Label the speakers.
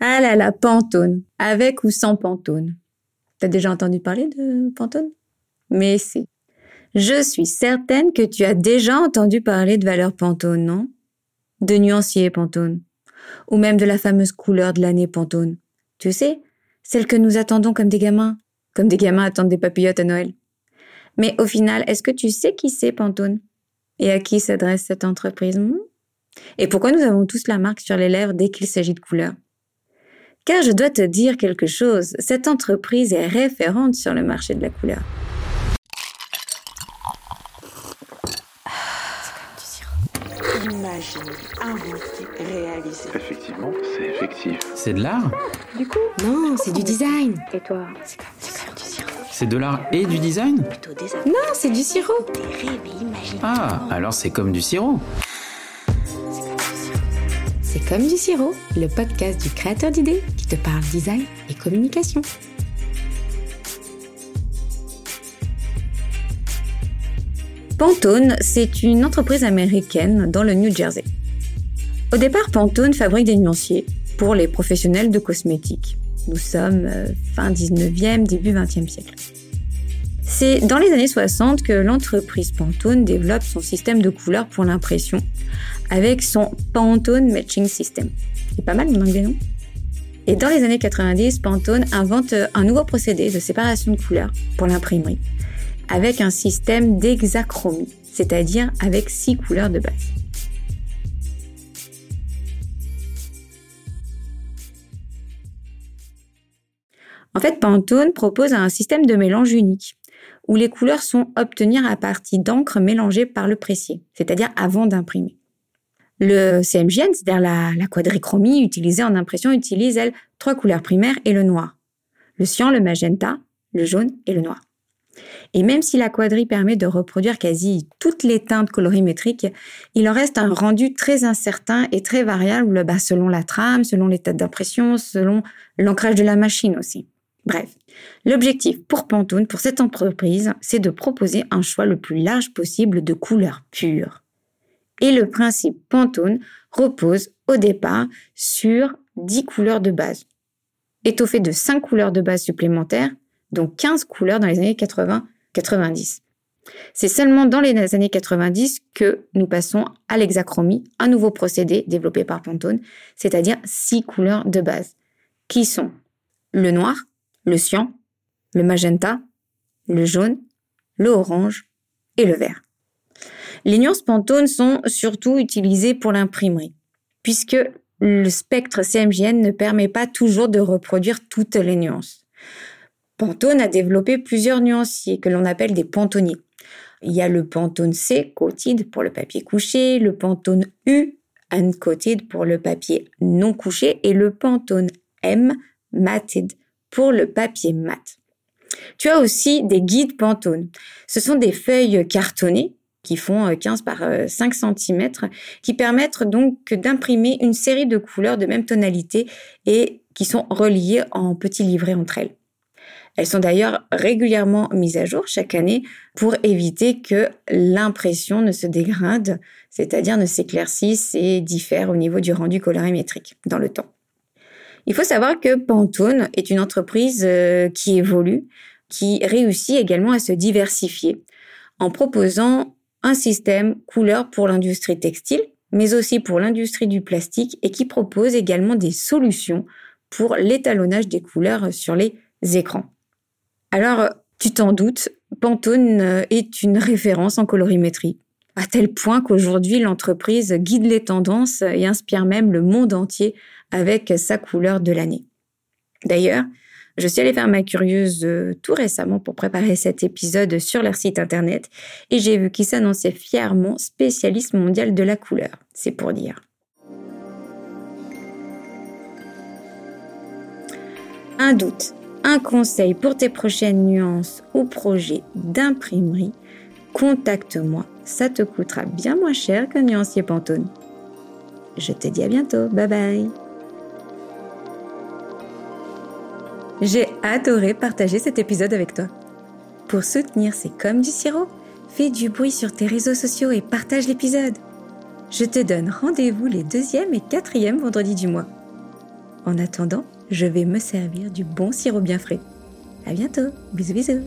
Speaker 1: Ah là là, Pantone, avec ou sans Pantone. T'as déjà entendu parler de Pantone? Mais si. Je suis certaine que tu as déjà entendu parler de valeur Pantone, non? De nuancier Pantone. Ou même de la fameuse couleur de l'année Pantone. Tu sais, celle que nous attendons comme des gamins, comme des gamins attendent des papillotes à Noël. Mais au final, est-ce que tu sais qui c'est Pantone? Et à qui s'adresse cette entreprise? Hmm? Et pourquoi nous avons tous la marque sur les lèvres dès qu'il s'agit de couleur Car je dois te dire quelque chose, cette entreprise est référente sur le marché de la couleur.
Speaker 2: Imaginer, inventer, réaliser.
Speaker 3: Effectivement, c'est effectif.
Speaker 4: C'est de l'art
Speaker 2: Du coup
Speaker 5: Non, c'est du design.
Speaker 2: Et toi C'est comme, du sirop.
Speaker 4: C'est de l'art et du design
Speaker 2: Plutôt des
Speaker 5: Non, c'est du sirop.
Speaker 2: des rêves et.
Speaker 4: Ah, alors c'est comme du sirop.
Speaker 5: C'est comme du sirop, le podcast du créateur d'idées qui te parle design et communication.
Speaker 1: Pantone, c'est une entreprise américaine dans le New Jersey. Au départ, Pantone fabrique des nuanciers pour les professionnels de cosmétiques. Nous sommes euh, fin 19e, début 20e siècle. C'est dans les années 60 que l'entreprise Pantone développe son système de couleurs pour l'impression avec son Pantone Matching System. C'est pas mal mon anglais, non? Et dans les années 90, Pantone invente un nouveau procédé de séparation de couleurs pour l'imprimerie avec un système d'hexachromie, c'est-à-dire avec six couleurs de base. En fait, Pantone propose un système de mélange unique, où les couleurs sont obtenues à partir d'encre mélangée par le pressier, c'est-à-dire avant d'imprimer. Le CMJN, c'est-à-dire la, quadrichromie utilisée en impression, utilise, elle, trois couleurs primaires et le noir. Le cyan, le magenta, le jaune et le noir. Et même si la quadrille permet de reproduire quasi toutes les teintes colorimétriques, il en reste un rendu très incertain et très variable bah, selon la trame, selon l'état d'impression, selon l'ancrage de la machine aussi. Bref, l'objectif pour Pantone, pour cette entreprise, c'est de proposer un choix le plus large possible de couleurs pures. Et le principe Pantone repose au départ sur 10 couleurs de base, étoffées de 5 couleurs de base supplémentaires donc 15 couleurs dans les années 80-90. C'est seulement dans les années 90 que nous passons à l'hexachromie, un nouveau procédé développé par Pantone, c'est-à-dire six couleurs de base, qui sont le noir, le cyan, le magenta, le jaune, le orange et le vert. Les nuances Pantone sont surtout utilisées pour l'imprimerie, puisque le spectre CMJN ne permet pas toujours de reproduire toutes les nuances. Pantone a développé plusieurs nuanciers que l'on appelle des pantonniers. Il y a le Pantone C, coated pour le papier couché, le Pantone U, uncoated pour le papier non couché et le Pantone M, matted pour le papier mat. Tu as aussi des guides Pantone. Ce sont des feuilles cartonnées qui font 15 par 5 cm, qui permettent donc d'imprimer une série de couleurs de même tonalité et qui sont reliées en petits livrets entre elles. Elles sont d'ailleurs régulièrement mises à jour chaque année pour éviter que l'impression ne se dégrade, c'est-à-dire ne s'éclaircisse et diffère au niveau du rendu colorimétrique dans le temps. Il faut savoir que Pantone est une entreprise euh, qui évolue, qui réussit également à se diversifier en proposant un système couleur pour l'industrie textile, mais aussi pour l'industrie du plastique et qui propose également des solutions pour l'étalonnage des couleurs sur les écrans. Alors, tu t'en doutes, Pantone euh, est une référence en colorimétrie, à tel point qu'aujourd'hui l'entreprise guide les tendances et inspire même le monde entier avec sa couleur de l'année. D'ailleurs, je suis allée faire ma curieuse euh, tout récemment pour préparer cet épisode sur leur site internet et j'ai vu qu'ils s'annonçaient fièrement spécialiste mondial de la couleur. C'est pour dire. Un doute, un conseil pour tes prochaines nuances ou projets d'imprimerie, contacte-moi. Ça te coûtera bien moins cher qu'un nuancier Pantone. Je te dis à bientôt. Bye bye. J'ai adoré partager cet épisode avec toi. Pour soutenir C'est comme du sirop, fais du bruit sur tes réseaux sociaux et partage l'épisode. Je te donne rendez-vous les deuxième et quatrième vendredis du mois. En attendant, je vais me servir du bon sirop bien frais. À bientôt. Bisous bisous.